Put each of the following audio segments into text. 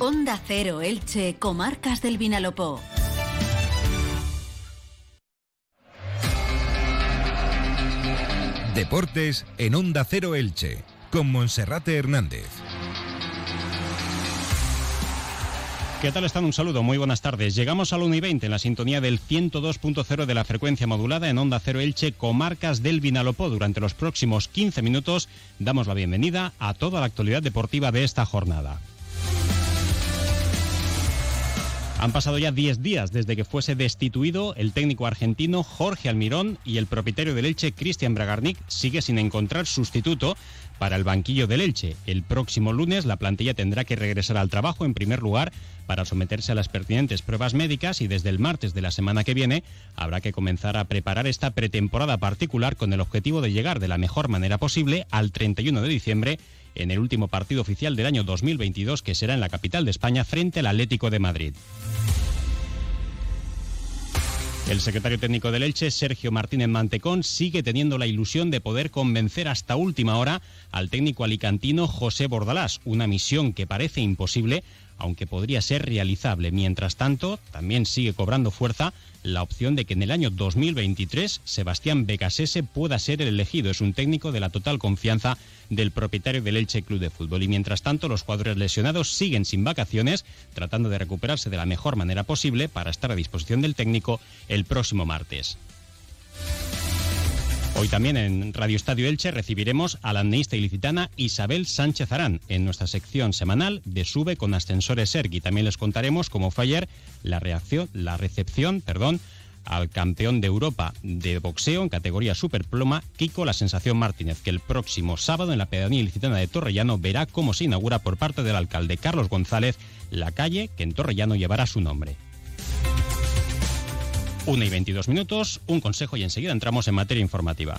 Onda Cero Elche, Comarcas del Vinalopó. Deportes en Onda Cero Elche, con Monserrate Hernández. ¿Qué tal están? Un saludo, muy buenas tardes. Llegamos al 1 y 20 en la sintonía del 102.0 de la frecuencia modulada en Onda Cero Elche, comarcas del Vinalopó. Durante los próximos 15 minutos damos la bienvenida a toda la actualidad deportiva de esta jornada. Han pasado ya 10 días desde que fuese destituido el técnico argentino Jorge Almirón y el propietario del Elche, Cristian Bragarnik, sigue sin encontrar sustituto para el banquillo del Elche. El próximo lunes la plantilla tendrá que regresar al trabajo en primer lugar para someterse a las pertinentes pruebas médicas y desde el martes de la semana que viene habrá que comenzar a preparar esta pretemporada particular con el objetivo de llegar de la mejor manera posible al 31 de diciembre en el último partido oficial del año 2022 que será en la capital de España frente al Atlético de Madrid. El secretario técnico del Elche, Sergio Martínez Mantecón, sigue teniendo la ilusión de poder convencer hasta última hora al técnico alicantino José Bordalás, una misión que parece imposible, aunque podría ser realizable. Mientras tanto, también sigue cobrando fuerza la opción de que en el año 2023 Sebastián Becasese pueda ser el elegido. Es un técnico de la total confianza del propietario del Elche Club de Fútbol. Y mientras tanto, los cuadros lesionados siguen sin vacaciones, tratando de recuperarse de la mejor manera posible para estar a disposición del técnico el próximo martes. Hoy también en Radio Estadio Elche recibiremos a la anneísta ilicitana Isabel Sánchez Arán en nuestra sección semanal de Sube con Ascensores Sergi. También les contaremos cómo fue ayer la, reacción, la recepción perdón, al campeón de Europa de boxeo en categoría superploma, Kiko La Sensación Martínez, que el próximo sábado en la pedanía ilicitana de Torrellano verá cómo se inaugura por parte del alcalde Carlos González la calle que en Torrellano llevará su nombre. 1 y 22 minutos, un consejo y enseguida entramos en materia informativa.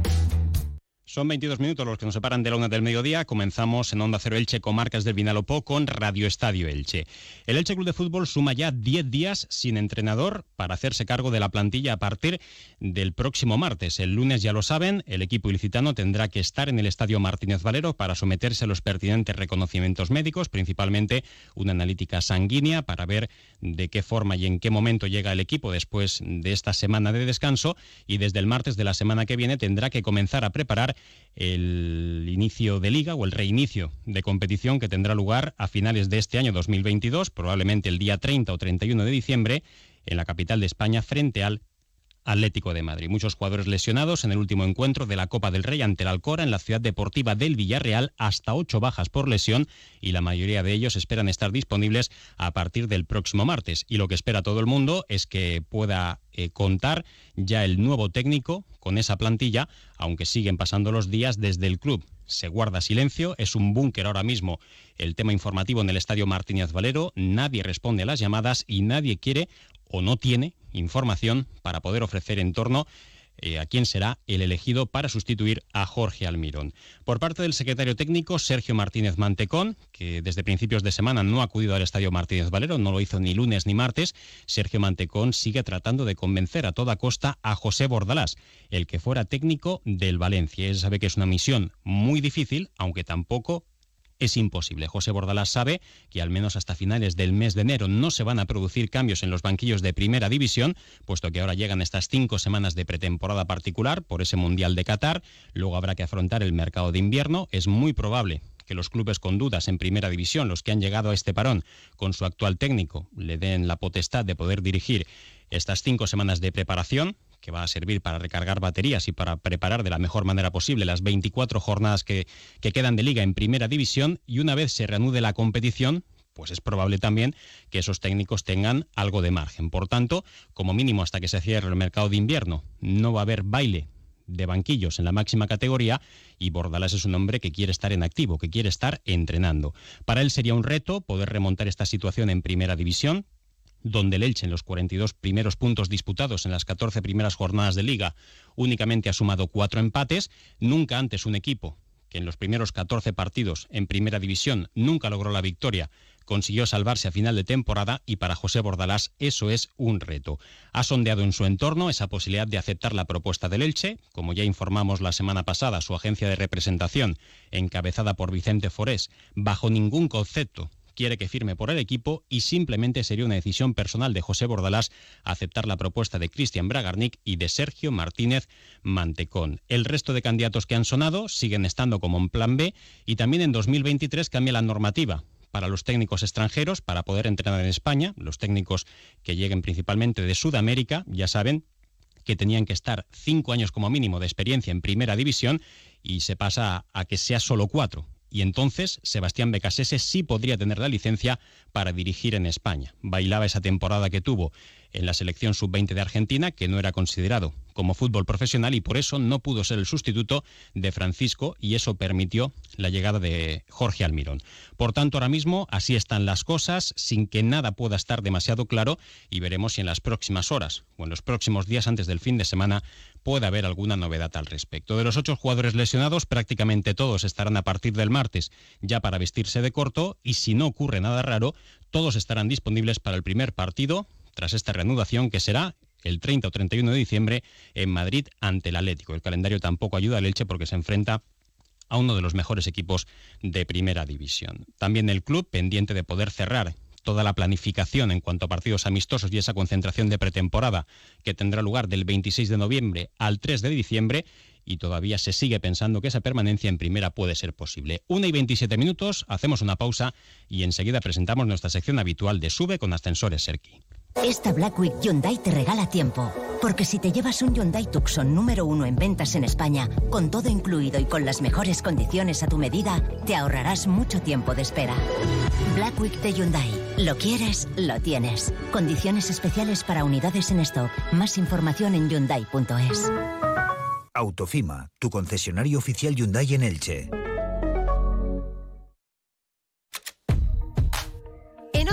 Son 22 minutos los que nos separan de la una del mediodía. Comenzamos en Onda Cero Elche, comarcas del Vinalopó, con Radio Estadio Elche. El Elche Club de Fútbol suma ya 10 días sin entrenador para hacerse cargo de la plantilla a partir del próximo martes. El lunes, ya lo saben, el equipo ilicitano tendrá que estar en el Estadio Martínez Valero para someterse a los pertinentes reconocimientos médicos, principalmente una analítica sanguínea para ver de qué forma y en qué momento llega el equipo después de esta semana de descanso y desde el martes de la semana que viene tendrá que comenzar a preparar el inicio de liga o el reinicio de competición que tendrá lugar a finales de este año 2022, probablemente el día 30 o 31 de diciembre, en la capital de España frente al Atlético de Madrid. Muchos jugadores lesionados en el último encuentro de la Copa del Rey ante el Alcora en la ciudad deportiva del Villarreal, hasta ocho bajas por lesión y la mayoría de ellos esperan estar disponibles a partir del próximo martes. Y lo que espera todo el mundo es que pueda eh, contar ya el nuevo técnico con esa plantilla, aunque siguen pasando los días desde el club. Se guarda silencio, es un búnker ahora mismo el tema informativo en el Estadio Martínez Valero, nadie responde a las llamadas y nadie quiere o no tiene información para poder ofrecer en torno eh, a quién será el elegido para sustituir a Jorge Almirón. Por parte del secretario técnico Sergio Martínez Mantecón, que desde principios de semana no ha acudido al Estadio Martínez Valero, no lo hizo ni lunes ni martes, Sergio Mantecón sigue tratando de convencer a toda costa a José Bordalás, el que fuera técnico del Valencia. Él sabe que es una misión muy difícil, aunque tampoco es imposible. José Bordalás sabe que al menos hasta finales del mes de enero no se van a producir cambios en los banquillos de primera división, puesto que ahora llegan estas cinco semanas de pretemporada particular por ese Mundial de Qatar, luego habrá que afrontar el mercado de invierno, es muy probable que los clubes con dudas en primera división, los que han llegado a este parón con su actual técnico, le den la potestad de poder dirigir estas cinco semanas de preparación, que va a servir para recargar baterías y para preparar de la mejor manera posible las 24 jornadas que, que quedan de liga en primera división y una vez se reanude la competición, pues es probable también que esos técnicos tengan algo de margen. Por tanto, como mínimo hasta que se cierre el mercado de invierno, no va a haber baile de banquillos en la máxima categoría y Bordalás es un hombre que quiere estar en activo, que quiere estar entrenando. Para él sería un reto poder remontar esta situación en primera división, donde el Elche en los 42 primeros puntos disputados en las 14 primeras jornadas de liga únicamente ha sumado cuatro empates, nunca antes un equipo que en los primeros 14 partidos en primera división nunca logró la victoria, consiguió salvarse a final de temporada y para José Bordalás eso es un reto. Ha sondeado en su entorno esa posibilidad de aceptar la propuesta del Elche, como ya informamos la semana pasada, su agencia de representación, encabezada por Vicente Forés, bajo ningún concepto quiere que firme por el equipo y simplemente sería una decisión personal de José Bordalás aceptar la propuesta de Cristian Bragarnik y de Sergio Martínez Mantecón. El resto de candidatos que han sonado siguen estando como en plan B y también en 2023 cambia la normativa para los técnicos extranjeros para poder entrenar en España, los técnicos que lleguen principalmente de Sudamérica, ya saben que tenían que estar cinco años como mínimo de experiencia en primera división y se pasa a que sea solo cuatro y entonces Sebastián Becasese sí podría tener la licencia para dirigir en España. Bailaba esa temporada que tuvo en la selección sub-20 de Argentina, que no era considerado como fútbol profesional y por eso no pudo ser el sustituto de Francisco y eso permitió la llegada de Jorge Almirón. Por tanto, ahora mismo así están las cosas, sin que nada pueda estar demasiado claro y veremos si en las próximas horas o en los próximos días antes del fin de semana puede haber alguna novedad al respecto. De los ocho jugadores lesionados, prácticamente todos estarán a partir del martes ya para vestirse de corto y si no ocurre nada raro, todos estarán disponibles para el primer partido tras esta reanudación que será el 30 o 31 de diciembre en Madrid ante el Atlético. El calendario tampoco ayuda al Elche porque se enfrenta a uno de los mejores equipos de primera división. También el club pendiente de poder cerrar toda la planificación en cuanto a partidos amistosos y esa concentración de pretemporada que tendrá lugar del 26 de noviembre al 3 de diciembre y todavía se sigue pensando que esa permanencia en primera puede ser posible. Una y 27 minutos, hacemos una pausa y enseguida presentamos nuestra sección habitual de Sube con ascensores Serki. Esta Black Week Hyundai te regala tiempo. Porque si te llevas un Hyundai Tucson número uno en ventas en España, con todo incluido y con las mejores condiciones a tu medida, te ahorrarás mucho tiempo de espera. Black Week de Hyundai. Lo quieres, lo tienes. Condiciones especiales para unidades en stock. Más información en Hyundai.es. Autofima, tu concesionario oficial Hyundai en Elche.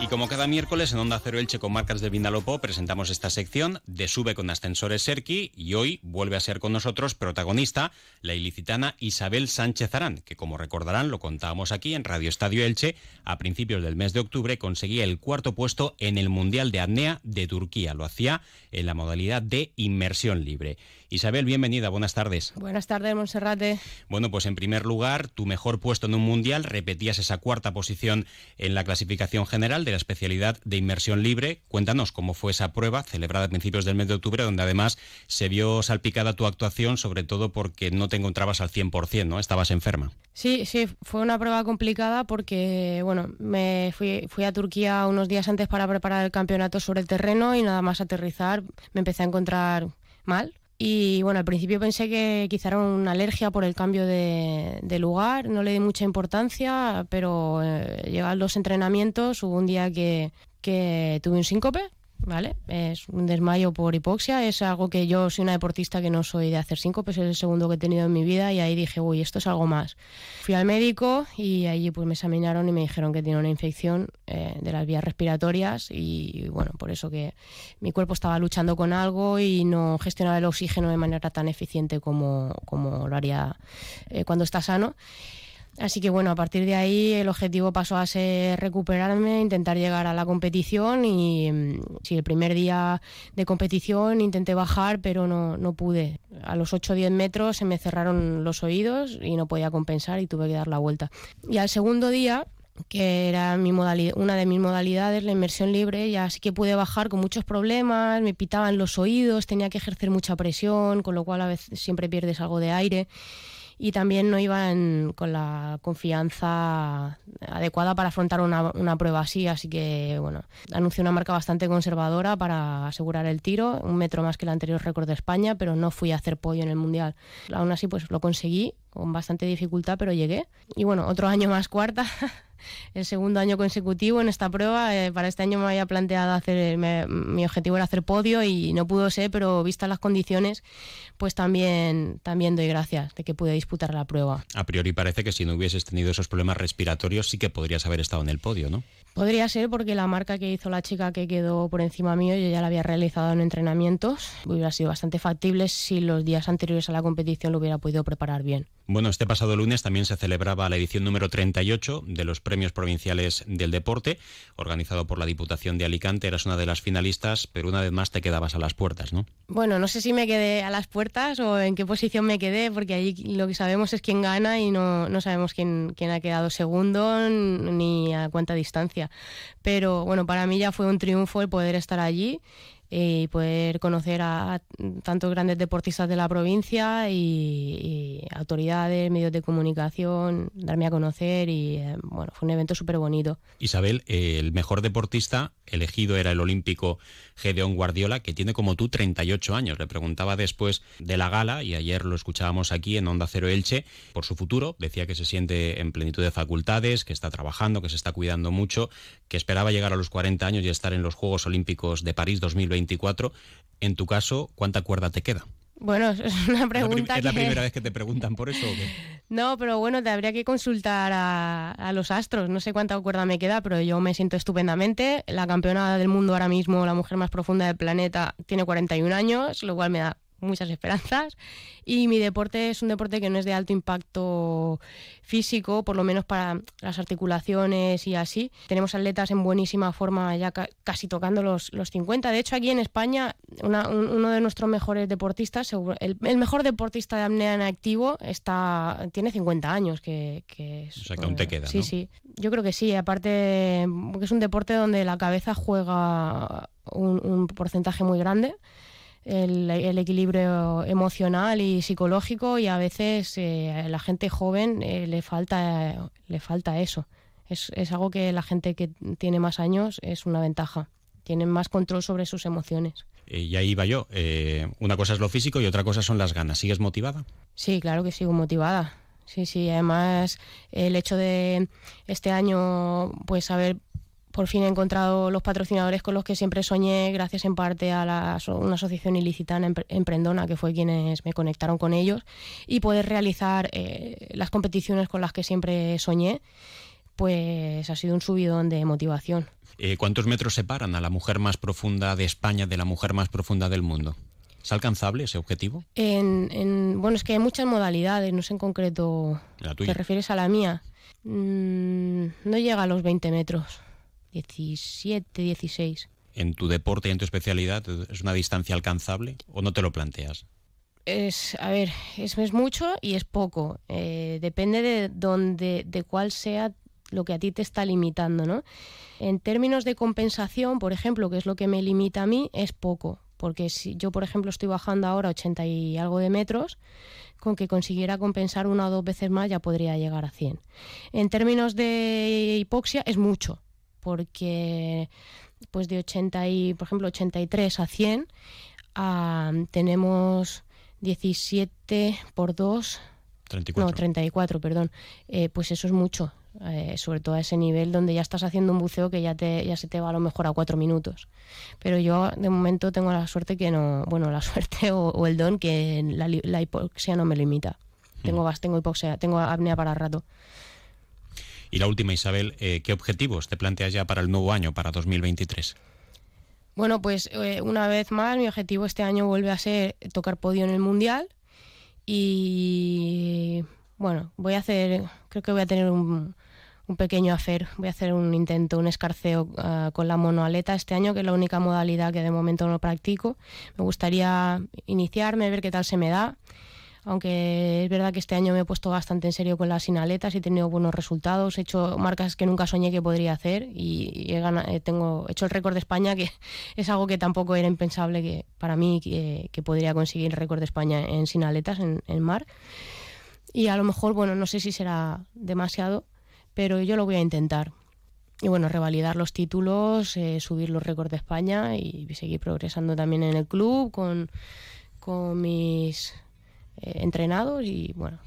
Y como cada miércoles en Onda Cero Elche con marcas de Vinalopó presentamos esta sección de Sube con Ascensores Serki y hoy vuelve a ser con nosotros protagonista la ilicitana Isabel Sánchez Arán, que como recordarán lo contábamos aquí en Radio Estadio Elche a principios del mes de octubre conseguía el cuarto puesto en el Mundial de Apnea de Turquía. Lo hacía en la modalidad de inmersión libre. Isabel, bienvenida, buenas tardes. Buenas tardes, Monserrate. Bueno, pues en primer lugar, tu mejor puesto en un mundial, repetías esa cuarta posición en la clasificación general de la especialidad de inmersión libre. Cuéntanos cómo fue esa prueba celebrada a principios del mes de octubre, donde además se vio salpicada tu actuación, sobre todo porque no te encontrabas al 100%, ¿no? Estabas enferma. Sí, sí, fue una prueba complicada porque, bueno, me fui, fui a Turquía unos días antes para preparar el campeonato sobre el terreno y nada más aterrizar me empecé a encontrar mal y bueno, al principio pensé que quizá era una alergia por el cambio de, lugar, no le di mucha importancia, pero eh, llegaron los entrenamientos, hubo un día que, que tuve un síncope ¿vale? Es un desmayo por hipoxia, es algo que yo soy una deportista que no soy de hacer cinco, pues es el segundo que he tenido en mi vida y ahí dije, uy, esto es algo más. Fui al médico y allí pues me examinaron y me dijeron que tenía una infección eh, de las vías respiratorias y bueno, por eso que mi cuerpo estaba luchando con algo y no gestionaba el oxígeno de manera tan eficiente como, como lo haría eh, cuando está sano. Así que bueno, a partir de ahí el objetivo pasó a ser recuperarme, intentar llegar a la competición y mm, sí, el primer día de competición intenté bajar, pero no, no pude. A los 8 o 10 metros se me cerraron los oídos y no podía compensar y tuve que dar la vuelta. Y al segundo día que era mi modalidad, una de mis modalidades, la inmersión libre, ya sí que pude bajar con muchos problemas, me pitaban los oídos, tenía que ejercer mucha presión, con lo cual a veces siempre pierdes algo de aire y también no iban con la confianza adecuada para afrontar una, prueba así, así que bueno, anunció una marca bastante conservadora para asegurar el tiro, un metro más que el anterior récord de España, pero no fui a hacer podio en el Mundial. Aún así pues lo conseguí con bastante dificultad, pero llegué. Y bueno, otro año más cuarta. el segundo año consecutivo en esta prueba. Eh, para este año me había planteado hacer, mi objetivo era hacer podio y no pudo ser, pero vistas las condiciones, pues también, también doy gracias de que pude disputar la prueba. A priori parece que si no hubieses tenido esos problemas respiratorios sí que podrías haber estado en el podio, ¿no? Podría ser porque la marca que hizo la chica que quedó por encima mío yo ya la había realizado en entrenamientos. Hubiera sido bastante factible si los días anteriores a la competición lo hubiera podido preparar bien. Bueno, este pasado lunes también se celebraba la edición número 38 de los Premios Provinciales del Deporte, organizado por la Diputación de Alicante. Eras una de las finalistas, pero una vez más te quedabas a las puertas, ¿no? Bueno, no sé si me quedé a las puertas o en qué posición me quedé, porque ahí lo que sabemos es quién gana y no, no sabemos quién, quién ha quedado segundo ni a cuánta distancia. Pero bueno, para mí ya fue un triunfo el poder estar allí y poder conocer a, tantos grandes deportistas de la provincia y, autoridades, medios de comunicación, darme a conocer y eh, bueno, fue un evento súper bonito. Isabel, el mejor deportista elegido era el olímpico Gedeón Guardiola, que tiene como tú 38 años. Le preguntaba después de la gala, y ayer lo escuchábamos aquí en Onda Cero Elche, por su futuro. Decía que se siente en plenitud de facultades, que está trabajando, que se está cuidando mucho, que esperaba llegar a los 40 años y estar en los Juegos Olímpicos de París 2024. En tu caso, ¿cuánta cuerda te queda? Bueno, es una pregunta. ¿Es la, primera vez que te preguntan por eso? No, pero bueno, te habría que consultar a, los astros. No sé cuánta cuerda me queda, pero yo me siento estupendamente. La campeona del mundo ahora mismo, la mujer más profunda del planeta, tiene 41 años, lo cual me da muchas esperanzas. Y mi deporte es un deporte que no es de alto impacto físico, por lo menos para las articulaciones y así. Tenemos atletas en buenísima forma ya casi tocando los, los 50. De hecho, aquí en España, uno de nuestros mejores deportistas, el, mejor deportista de apnea en activo, está, tiene 50 años. Que, que o sea, que aún te queda. Sí, sí. Yo creo que sí. Aparte, porque es un deporte donde la cabeza juega un porcentaje muy grande el, equilibrio emocional y psicológico y a veces eh, a la gente joven eh, le, falta, le falta eso. Es, es, algo que la gente que tiene más años es una ventaja. Tienen más control sobre sus emociones. Eh, y ahí va yo. una cosa es lo físico y otra cosa son las ganas. ¿Sigues motivada? Sí, claro que sigo motivada. Sí, sí. Además, el hecho de este año, pues haber por fin he encontrado los patrocinadores con los que siempre soñé, gracias en parte a una asociación ilicitana emprendona, que fue quienes me conectaron con ellos, y poder realizar eh, las competiciones con las que siempre soñé, pues ha sido un subidón de motivación. Eh, ¿Cuántos metros separan a la mujer más profunda de España de la mujer más profunda del mundo? ¿Es alcanzable ese objetivo? En, bueno, es que hay muchas modalidades, no sé en concreto. ¿Te refieres a la mía? Mm, no llega a los 20 metros. 17, 16. ¿En tu deporte y en tu especialidad es una distancia alcanzable o no te lo planteas? Es, a ver, es, es mucho y es poco. Eh, depende de, donde, de cuál sea lo que a ti te está limitando, ¿no? En términos de compensación, por ejemplo, que es lo que me limita a mí, es poco. Porque si yo, por ejemplo, estoy bajando ahora 80 y algo de metros, con que consiguiera compensar una o dos veces más ya podría llegar a 100. En términos de hipoxia, es mucho porque pues de 80 y, por ejemplo, 83 a 100 tenemos 17 por 2 34. No, 34, perdón. Eh, pues eso es mucho, eh, sobre todo a ese nivel donde ya estás haciendo un buceo que ya, te, ya se te va a lo mejor a 4 minutos. Pero yo de momento tengo la suerte que no, bueno, la suerte o, el don que la, hipoxia no me limita. Tengo, mm. tengo hipoxia, tengo apnea para rato. Y la última, Isabel, eh, ¿qué objetivos te planteas ya para el nuevo año, para 2023? Bueno, pues eh, una vez más, mi objetivo este año vuelve a ser tocar podio en el Mundial. Y bueno, voy a hacer, creo que voy a tener un, pequeño hacer, voy a hacer un intento, un escarceo ah, con la monoaleta este año, que es la única modalidad que de momento no practico. Me gustaría iniciarme, ver qué tal se me da aunque es verdad que este año me he puesto bastante en serio con las sinaletas y he tenido buenos resultados, he hecho marcas que nunca soñé que podría hacer y he, eh, tengo, hecho el récord de España, que es algo que tampoco era impensable que para mí que, podría conseguir el récord de España en sinaletas, en, en mar. y a lo mejor, bueno, no sé si será demasiado, pero yo lo voy a intentar. Y bueno, revalidar los títulos, eh, subir los récords de España y seguir progresando también en el club con, con mis eh, entrenados y bueno,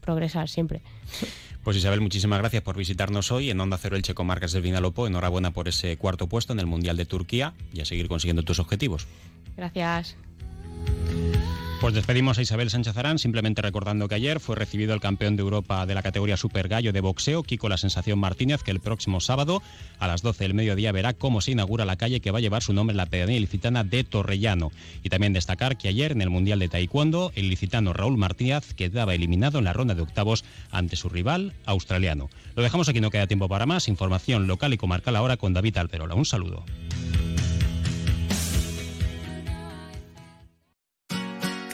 progresar siempre. Pues Isabel, muchísimas gracias por visitarnos hoy en Onda Cero Elche Marcas del Vinalopó. Enhorabuena por ese cuarto puesto en el Mundial de Turquía y a seguir consiguiendo tus objetivos. Gracias. Pues despedimos a Isabel Sánchez Arán, simplemente recordando que ayer fue recibido el campeón de Europa de la categoría Super Gallo de boxeo, Kiko La Sensación Martínez, que el próximo sábado a las 12 del mediodía verá cómo se inaugura la calle que va a llevar su nombre en la pedanía ilicitana de Torrellano. Y también destacar que ayer en el Mundial de Taekwondo, el ilicitano Raúl Martínez quedaba eliminado en la ronda de octavos ante su rival australiano. Lo dejamos aquí, no queda tiempo para más. Información local y comarcal ahora con David Alperola. Un saludo.